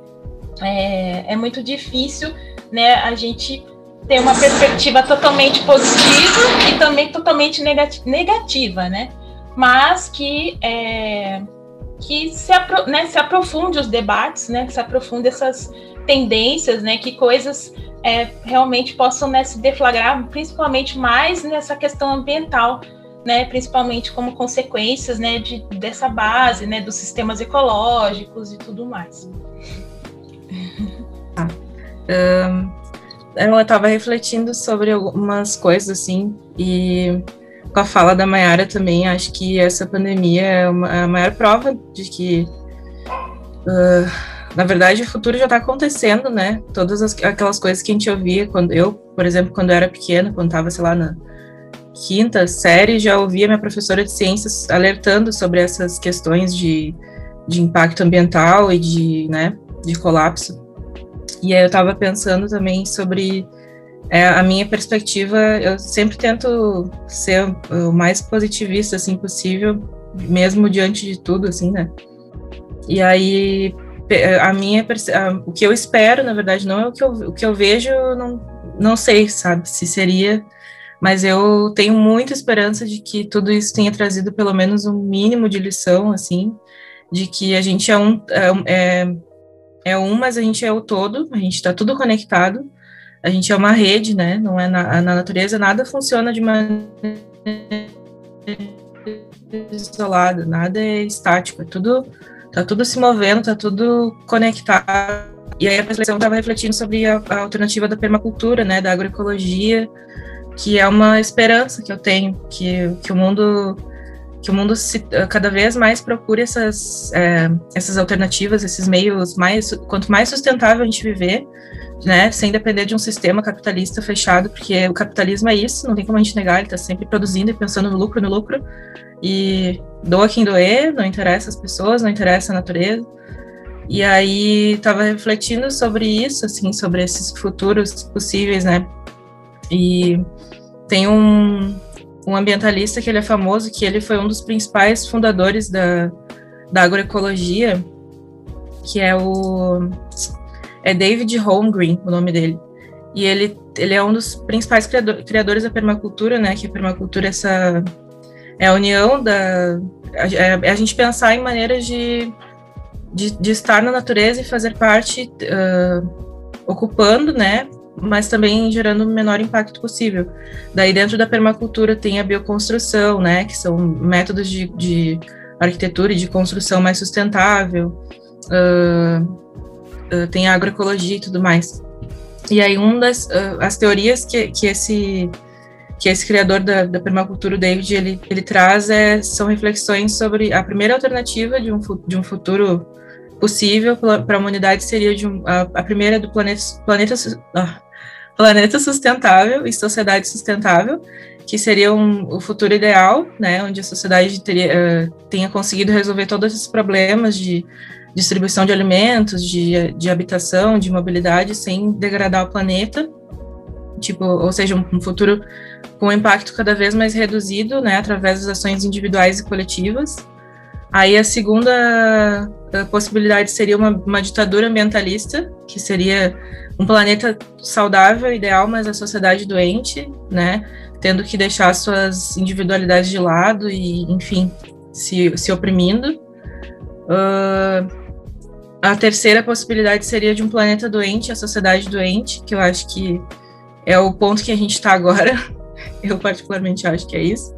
é, é muito difícil, né, a gente ter uma perspectiva totalmente positiva e também totalmente negativa, né, mas que é, que se, apro né, se aprofunde os debates, né, que se aprofunde essas tendências, né, que coisas é, realmente possam né, se deflagrar, principalmente mais nessa questão ambiental, né, principalmente como consequências né, de, dessa base, né, dos sistemas ecológicos e tudo mais. Ah, eu estava refletindo sobre algumas coisas assim e com a fala da Mayara também acho que essa pandemia é, uma, é a maior prova de que uh, na verdade o futuro já está acontecendo, né? Todas as, aquelas coisas que a gente ouvia quando eu, por exemplo, quando eu era pequena, quando estava sei lá na quinta série, já ouvia minha professora de ciências alertando sobre essas questões de, de impacto ambiental e de, né, de colapso. E aí eu estava pensando também sobre é, a minha perspectiva, eu sempre tento ser o mais positivista assim possível, mesmo diante de tudo, assim, né? E aí a minha o que eu espero, na verdade, não é o que eu, o que eu vejo, não, não sei, sabe, se seria mas eu tenho muita esperança de que tudo isso tenha trazido pelo menos um mínimo de lição, assim, de que a gente é um, é, é, é um, mas a gente é o todo, a gente está tudo conectado, a gente é uma rede, né? Não é na, na natureza nada funciona de maneira isolada, nada é estático, é tudo tá tudo se movendo, tá tudo conectado. E aí a reflexão estava refletindo sobre a, a, alternativa da permacultura, né, da agroecologia, que é uma esperança que eu tenho, que, que o mundo que o mundo se, cada vez mais procure essas, é, essas alternativas, esses meios mais, quanto mais sustentável a gente viver, né, sem depender de um sistema capitalista fechado, porque o capitalismo é isso, não tem como a gente negar, ele está sempre produzindo e pensando no lucro, no lucro, e doa quem doer, não interessa as pessoas, não interessa a natureza, e aí estava refletindo sobre isso, assim, sobre esses futuros possíveis, né, e tem um, um ambientalista que ele é famoso, que ele foi um dos principais fundadores da, da agroecologia, que é o é David Holmgreen, o nome dele. E ele, ele é um dos principais criador, criadores da permacultura, né? Que a permacultura é essa é a união da é, é a gente pensar em maneiras de, de, de, estar na natureza e fazer parte uh, ocupando, né? Mas também gerando o menor impacto possível. Daí, dentro da permacultura, tem a bioconstrução, né, que são métodos de, de arquitetura e de construção mais sustentável, uh, uh, tem a agroecologia e tudo mais. E aí, uma das uh, as teorias que, que esse que esse criador da, da permacultura, o David, ele, ele traz é, são reflexões sobre a primeira alternativa de um, de um futuro possível para a humanidade seria um, a, a, primeira do planeta, planeta ah, planeta sustentável e sociedade sustentável, que seria um, o futuro ideal, né, onde a sociedade teria, uh, tenha conseguido resolver todos esses problemas de distribuição de alimentos, de, de habitação, de mobilidade, sem degradar o planeta, tipo, ou seja, um, um futuro com impacto cada vez mais reduzido, né, através das ações individuais e coletivas. Aí a segunda a possibilidade seria uma, uma ditadura ambientalista, que seria um planeta saudável, ideal, mas a sociedade doente, né? Tendo que deixar suas individualidades de lado e, enfim, se, se oprimindo. Uh, a terceira possibilidade seria de um planeta doente, a sociedade doente, que eu acho que é o ponto que a gente está agora. eu particularmente acho que é isso,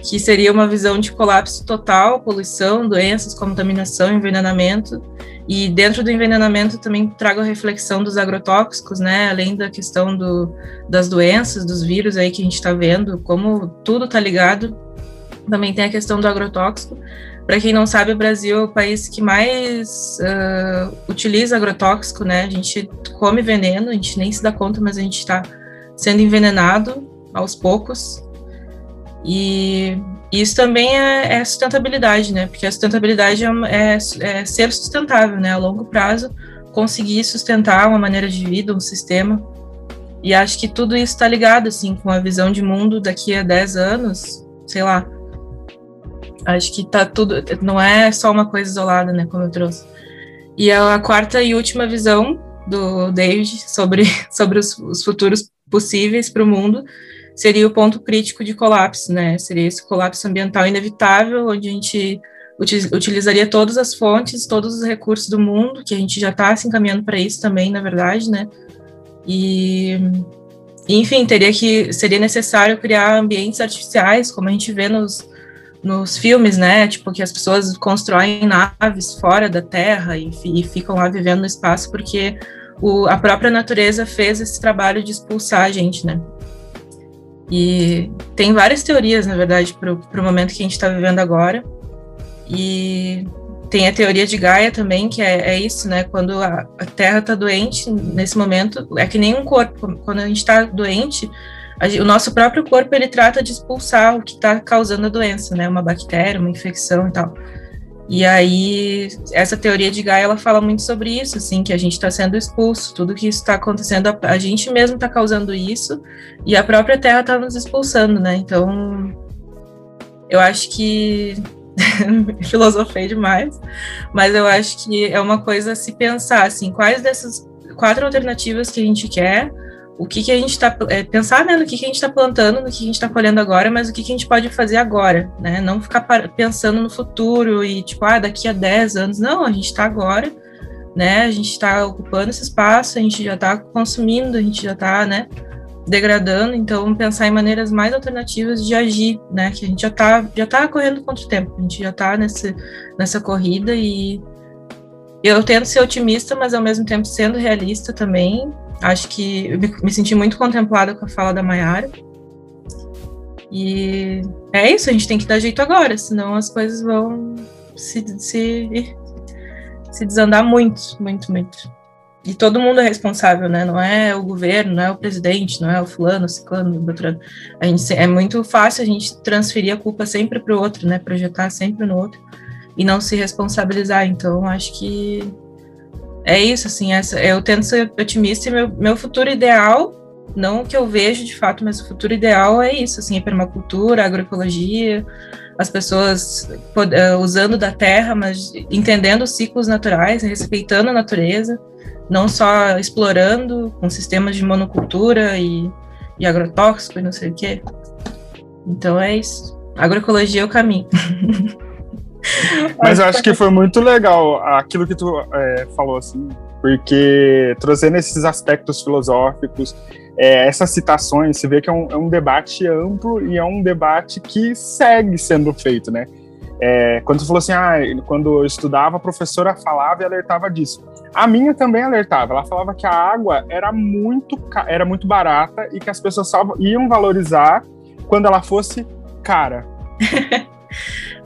que seria uma visão de colapso total, poluição, doenças, contaminação, envenenamento, e dentro do envenenamento também trago a reflexão dos agrotóxicos, né? Além da questão do, das doenças, dos vírus aí que a gente está vendo, como tudo está ligado, também tem a questão do agrotóxico. Para quem não sabe, o Brasil é o país que mais uh, utiliza agrotóxico, né? A gente come veneno, a gente nem se dá conta, mas a gente está sendo envenenado aos poucos. E isso também é, é, sustentabilidade, né? Porque a sustentabilidade é, é, é, ser sustentável, né? A longo prazo, conseguir sustentar uma maneira de vida, um sistema. E acho que tudo isso está ligado, assim, com a visão de mundo daqui a 10 anos, sei lá. Acho que tá tudo. Não é só uma coisa isolada, né? Como eu trouxe. E a quarta e última visão do David sobre, sobre os, os futuros possíveis para o mundo seria o ponto crítico de colapso, né? Seria esse colapso ambiental inevitável, onde a gente utilizaria todas as fontes, todos os recursos do mundo, que a gente já está se encaminhando para isso também, na verdade, né? E, enfim, teria que seria necessário criar ambientes artificiais, como a gente vê nos, nos filmes, né? Tipo que as pessoas constroem naves fora da Terra e, e ficam lá vivendo no espaço porque o, a própria natureza fez esse trabalho de expulsar a gente, né? E tem várias teorias, na verdade, para o momento que a gente está vivendo agora. E tem a teoria de Gaia também, que é, é isso, né? Quando a, a Terra está doente, nesse momento, é que nem um corpo. Quando a gente está doente, a, o nosso próprio corpo ele trata de expulsar o que está causando a doença, né? Uma bactéria, uma infecção e tal. E aí, essa teoria de Gaia, ela fala muito sobre isso, assim, que a gente está sendo expulso, tudo que está acontecendo, a, a, gente mesmo está causando isso, e a própria Terra está nos expulsando, né? Então, eu acho que filosofei demais, mas eu acho que é uma coisa a se pensar, assim, quais dessas quatro alternativas que a gente quer, o que, que a gente está é, pensar né, no que, que a gente está plantando, no que, que a gente está colhendo agora, mas o que, que a gente pode fazer agora, né? Não ficar pensando no futuro e tipo, ah, daqui a 10 anos. Não, a gente está agora, né? A gente está ocupando esse espaço, a gente já está consumindo, a gente já está, né? Degradando, então pensar em maneiras mais alternativas de agir, né? Que a gente já está já tá correndo contra o tempo, a gente já está nessa corrida e eu tento ser otimista, mas ao mesmo tempo sendo realista também, Acho que eu me senti muito contemplada com a fala da Mayara. E é isso, a gente tem que dar jeito agora, senão as coisas vão se, se, se desandar muito, muito, muito. E todo mundo é responsável, né? Não é o governo, não é o presidente, não é o fulano, o ciclano, o doutorado. A gente, é muito fácil a gente transferir a culpa sempre para o outro, né? Projetar sempre no outro e não se responsabilizar. Então, acho que é isso, assim, essa, eu tento ser otimista e meu, meu futuro ideal, não o que eu vejo de fato, mas o futuro ideal é isso, assim, é permacultura, agroecologia, as pessoas uh, usando da terra, mas entendendo os ciclos naturais, respeitando a natureza, não só explorando com sistemas de monocultura e, e agrotóxico e não sei o quê. Então é isso. Agroecologia é o caminho. Mas eu acho que foi muito legal aquilo que tu é, falou, assim, porque trazendo esses aspectos filosóficos, é, essas citações, você vê que é um, é um, debate amplo e é um debate que segue sendo feito, né? É, quando tu falou assim, ah, quando eu estudava, a professora falava e alertava disso. A minha também alertava, ela falava que a água era muito, era muito barata e que as pessoas só iam valorizar quando ela fosse cara.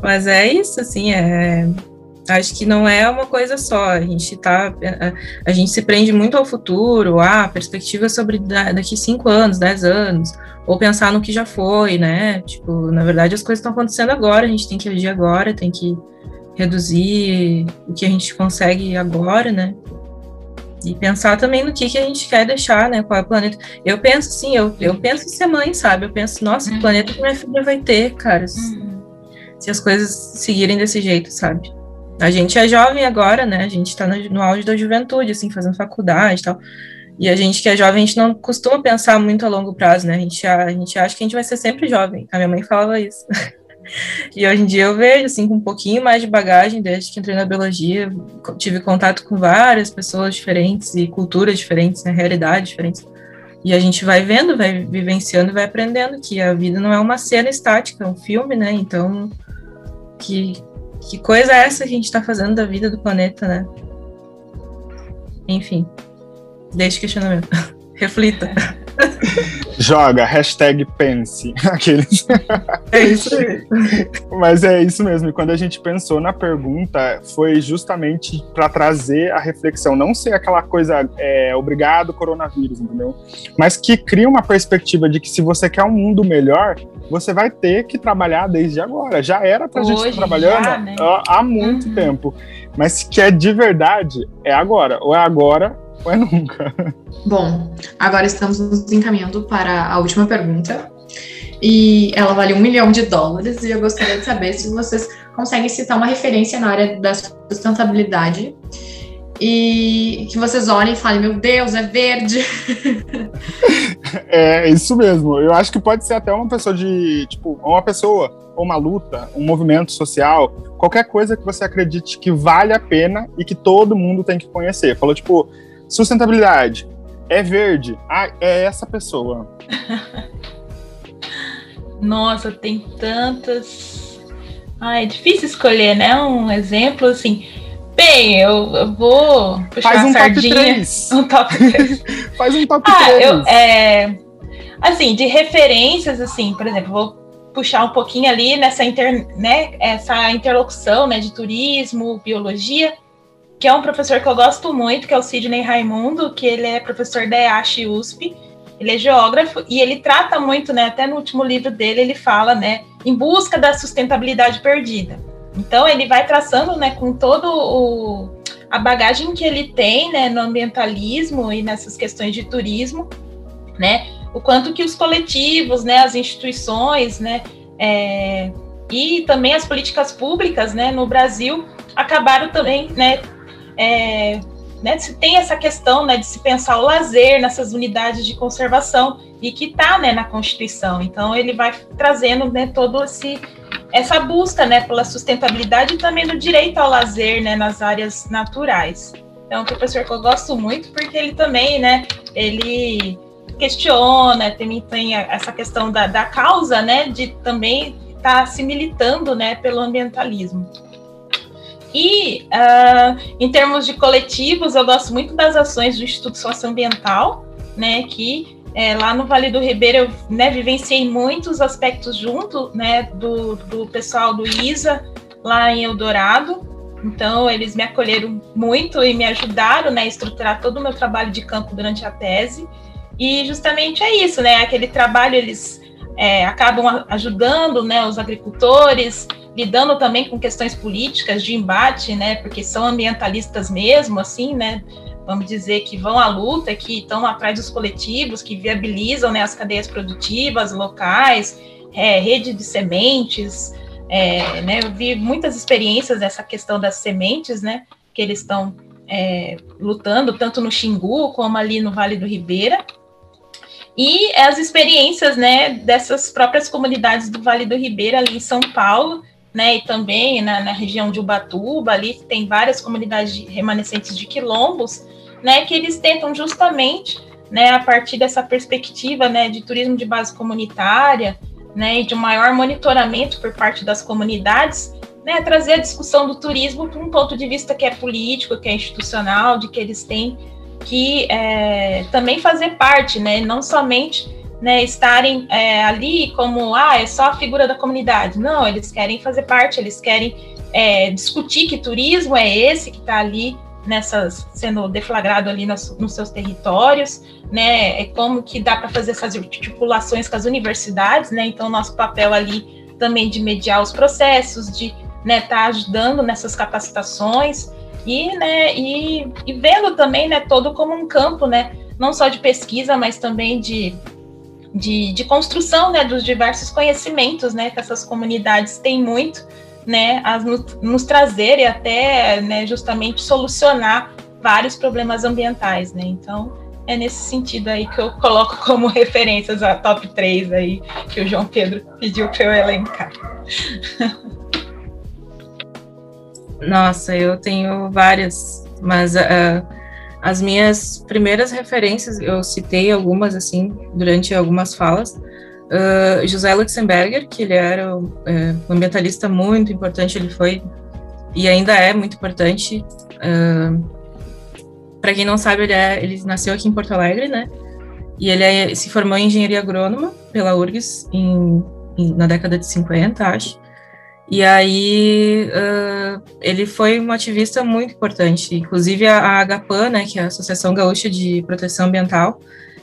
Mas é isso, assim, é, acho que não é uma coisa só. A gente tá, a, a gente se prende muito ao futuro, a perspectiva sobre daqui cinco anos, dez anos, ou pensar no que já foi, né? Tipo, na verdade as coisas estão acontecendo agora, a gente tem que agir agora, tem que reduzir o que a gente consegue agora, né? E pensar também no que, que a gente quer deixar, né? Qual é o planeta. Eu penso assim, eu, eu penso em ser mãe, sabe? Eu penso, nossa, uhum. o planeta que minha filha vai ter, cara. Uhum se as coisas seguirem desse jeito, sabe? A gente é jovem agora, né? A gente tá no, no auge da juventude, assim, fazendo faculdade e tal. E a gente que é jovem, a gente não costuma pensar muito a longo prazo, né? A gente, a, a gente acha que a gente vai ser sempre jovem. A minha mãe falava isso. e hoje em dia eu vejo, assim, com um pouquinho mais de bagagem, desde que entrei na biologia, tive contato com várias pessoas diferentes e culturas diferentes, né? Realidades diferentes. E a gente vai vendo, vai vivenciando, vai aprendendo que a vida não é uma cena estática, é um filme, né? Então, que, que coisa é essa que a gente está fazendo da vida do planeta, né? Enfim, deixe questionamento. Reflita. Joga, hashtag pense. Aqueles. É isso aí. Mas é isso mesmo. E quando a gente pensou na pergunta, foi justamente para trazer a reflexão, não ser aquela coisa, é, obrigado, coronavírus, entendeu? Mas que cria uma perspectiva de que se você quer um mundo melhor, você vai ter que trabalhar desde agora. Já era pra Hoje, gente estar trabalhando já, né? há muito uhum. tempo. Mas se quer de verdade, é agora. Ou é agora ou é nunca. Bom, agora estamos nos encaminhando para a última pergunta. E ela vale um milhão de dólares. E eu gostaria de saber se vocês conseguem citar uma referência na área da sustentabilidade e que vocês olhem e falem: Meu Deus, é verde. É isso mesmo. Eu acho que pode ser até uma pessoa de, tipo, uma pessoa, ou uma luta, um movimento social, qualquer coisa que você acredite que vale a pena e que todo mundo tem que conhecer. Falou, tipo, Sustentabilidade. É verde. Ah, é essa pessoa. Nossa, tem tantas. Ah, é difícil escolher, né? Um exemplo assim. Bem, eu, eu vou puxar Faz um sardinha. Top 3. Um top 3. Faz um top ah, 3. Eu, é, assim, de referências, assim, por exemplo, vou puxar um pouquinho ali nessa inter, né, essa interlocução né, de turismo, biologia que é um professor que eu gosto muito, que é o Sidney Raimundo, que ele é professor da EASH USP, ele é geógrafo e ele trata muito, né, até no último livro dele ele fala, né, em busca da sustentabilidade perdida. Então ele vai traçando, né, com todo o a bagagem que ele tem, né, no ambientalismo e nessas questões de turismo, né, o quanto que os coletivos, né, as instituições, né, é, e também as políticas públicas, né, no Brasil acabaram também, né, é, né, tem essa questão né, de se pensar o lazer nessas unidades de conservação e que está né, na Constituição. Então ele vai trazendo né, todo esse essa busca né, pela sustentabilidade e também do direito ao lazer né, nas áreas naturais. Então, um professor que eu gosto muito porque ele também, né, ele questiona, também tem essa questão da, da causa, né, de também estar tá se militando, né, pelo ambientalismo. E uh, em termos de coletivos, eu gosto muito das ações do Instituto Socioambiental, né, que é, lá no Vale do Ribeira eu né, vivenciei muitos aspectos junto né, do, do pessoal do ISA lá em Eldorado. Então, eles me acolheram muito e me ajudaram né, a estruturar todo o meu trabalho de campo durante a tese. E justamente é isso, né? Aquele trabalho, eles é, acabam ajudando né, os agricultores, lidando também com questões políticas de embate, né, porque são ambientalistas mesmo, assim, né, vamos dizer que vão à luta, que estão atrás dos coletivos, que viabilizam né, as cadeias produtivas locais, é, rede de sementes, é, né, eu vi muitas experiências dessa questão das sementes, né, que eles estão é, lutando tanto no Xingu como ali no Vale do Ribeira, e as experiências, né, dessas próprias comunidades do Vale do Ribeira ali em São Paulo, né, e também na, na, região de Ubatuba, ali tem várias comunidades remanescentes de quilombos, né, que eles tentam justamente, né, a partir dessa perspectiva, né, de turismo de base comunitária, né, e de um maior monitoramento por parte das comunidades, né, trazer a discussão do turismo para um ponto de vista que é político, que é institucional, de que eles têm que é, também fazer parte, né, não somente né, estarem é, ali como, ah, é só a figura da comunidade. Não, eles querem fazer parte, eles querem é, discutir que turismo é esse que está ali nessas sendo deflagrado ali nos, nos, seus territórios, né? É como que dá para fazer essas articulações com as universidades, né? Então nosso papel ali também de mediar os processos, de estar né, tá ajudando nessas capacitações e, né, e, e vendo também, né, todo como um campo, né? Não só de pesquisa, mas também de de, de construção né, dos diversos conhecimentos né, que essas comunidades têm muito né, a nos, nos trazer e até né, justamente solucionar vários problemas ambientais. Né? Então, é nesse sentido aí que eu coloco como referências a top 3 aí que o João Pedro pediu para eu elencar. Nossa, eu tenho várias, mas uh, as minhas primeiras referências, eu citei algumas, assim, durante algumas falas. Uh, José Luxemburger, que ele era uh, um ambientalista muito importante, ele foi e ainda é muito importante. Para quem não sabe, ele, é, ele nasceu aqui em Porto Alegre, né? E ele é, se formou em engenharia agrônoma pela URGS em, em, na década de 50, acho. E aí uh, ele foi um ativista muito importante. Inclusive a, a Agapan, né, que é a Associação Gaúcha de Proteção Ambiental,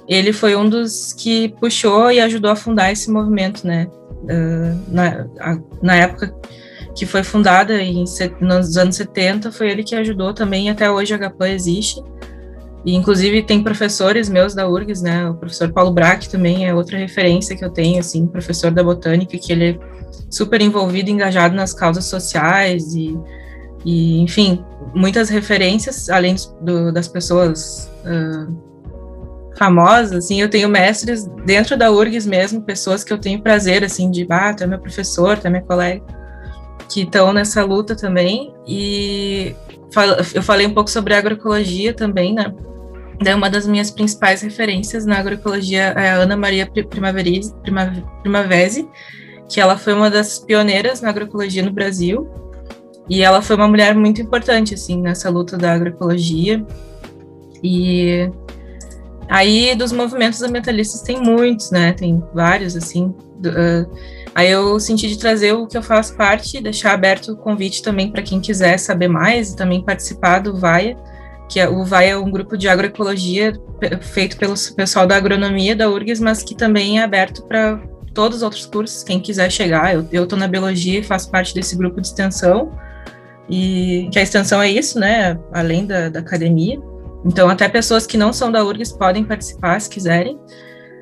ele foi um dos que puxou e ajudou a fundar esse movimento, né? Uh, na, a, na época que foi fundada em, nos anos 70, foi ele que ajudou também, até hoje a Agapan existe. E, inclusive, tem professores meus da URGS, né? O professor Paulo Braque também é outra referência que eu tenho, assim, professor da botânica, que ele super envolvido, engajado nas causas sociais e, e enfim, muitas referências, além do, das pessoas uh, famosas, assim, eu tenho mestres dentro da URGS mesmo, pessoas que eu tenho prazer, assim, de, ah, tu é meu professor, tu é minha colega, que estão nessa luta também, e eu falei um pouco sobre agroecologia também, né, é uma das minhas principais referências na agroecologia é a Ana Maria Primaveri, Primavesi, que ela foi uma das pioneiras na agroecologia no Brasil. E ela foi uma mulher muito importante, assim, nessa luta da agroecologia. E aí, dos movimentos ambientalistas, tem muitos, né? Tem vários, assim. Uh, aí eu senti de trazer o que eu faço parte, deixar aberto o convite também para quem quiser saber mais e também participar do VAIA que é, o VAI é um grupo de agroecologia feito pelo pessoal da agronomia da URGS, mas que também é aberto para todos os outros cursos, quem quiser chegar. Eu estou na biologia e faço parte desse grupo de extensão, e que a extensão é isso, né, além da, da academia. Então, até pessoas que não são da URGS podem participar, se quiserem.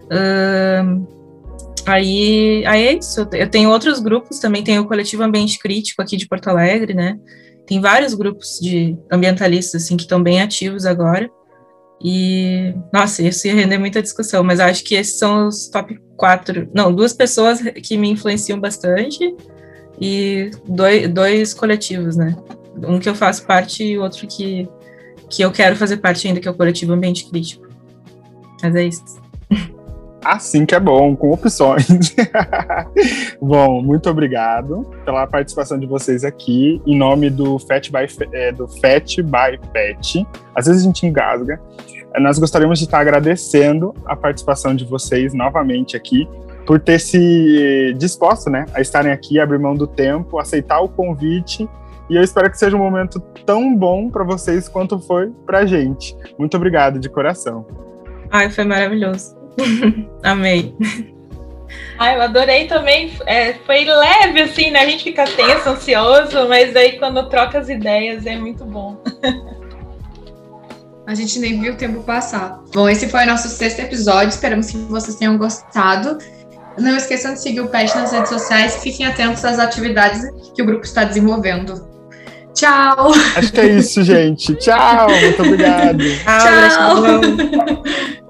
Uh, aí, aí é isso. Eu tenho outros grupos, também tem o Coletivo Ambiente Crítico aqui de Porto Alegre, né, tem vários grupos de ambientalistas assim que estão bem ativos agora. E, nossa, isso ia render muita discussão, mas acho que esses são os top quatro. Não, duas pessoas que me influenciam bastante e dois, dois coletivos, né? Um que eu faço parte e outro que, que eu quero fazer parte ainda, que é o coletivo Ambiente Crítico. Mas é isso. Assim que é bom, com opções. bom, muito obrigado pela participação de vocês aqui, em nome do Fat by, é, do Fat by Pet. Às vezes a gente engasga. Nós gostaríamos de estar agradecendo a participação de vocês novamente aqui, por ter se disposto né, a estarem aqui, abrir mão do tempo, aceitar o convite. E eu espero que seja um momento tão bom para vocês quanto foi para a gente. Muito obrigado de coração. Ai, foi maravilhoso. Amei. Ah, eu adorei também. É, foi leve, assim, né? A gente fica tenso, ansioso, mas aí quando troca as ideias é muito bom. A gente nem viu o tempo passar. Bom, esse foi o nosso sexto episódio. Esperamos que vocês tenham gostado. Não esqueçam de seguir o PET nas redes sociais e fiquem atentos às atividades que o grupo está desenvolvendo. Tchau! Acho que é isso, gente. Tchau! Muito obrigado. Tchau! Tchau.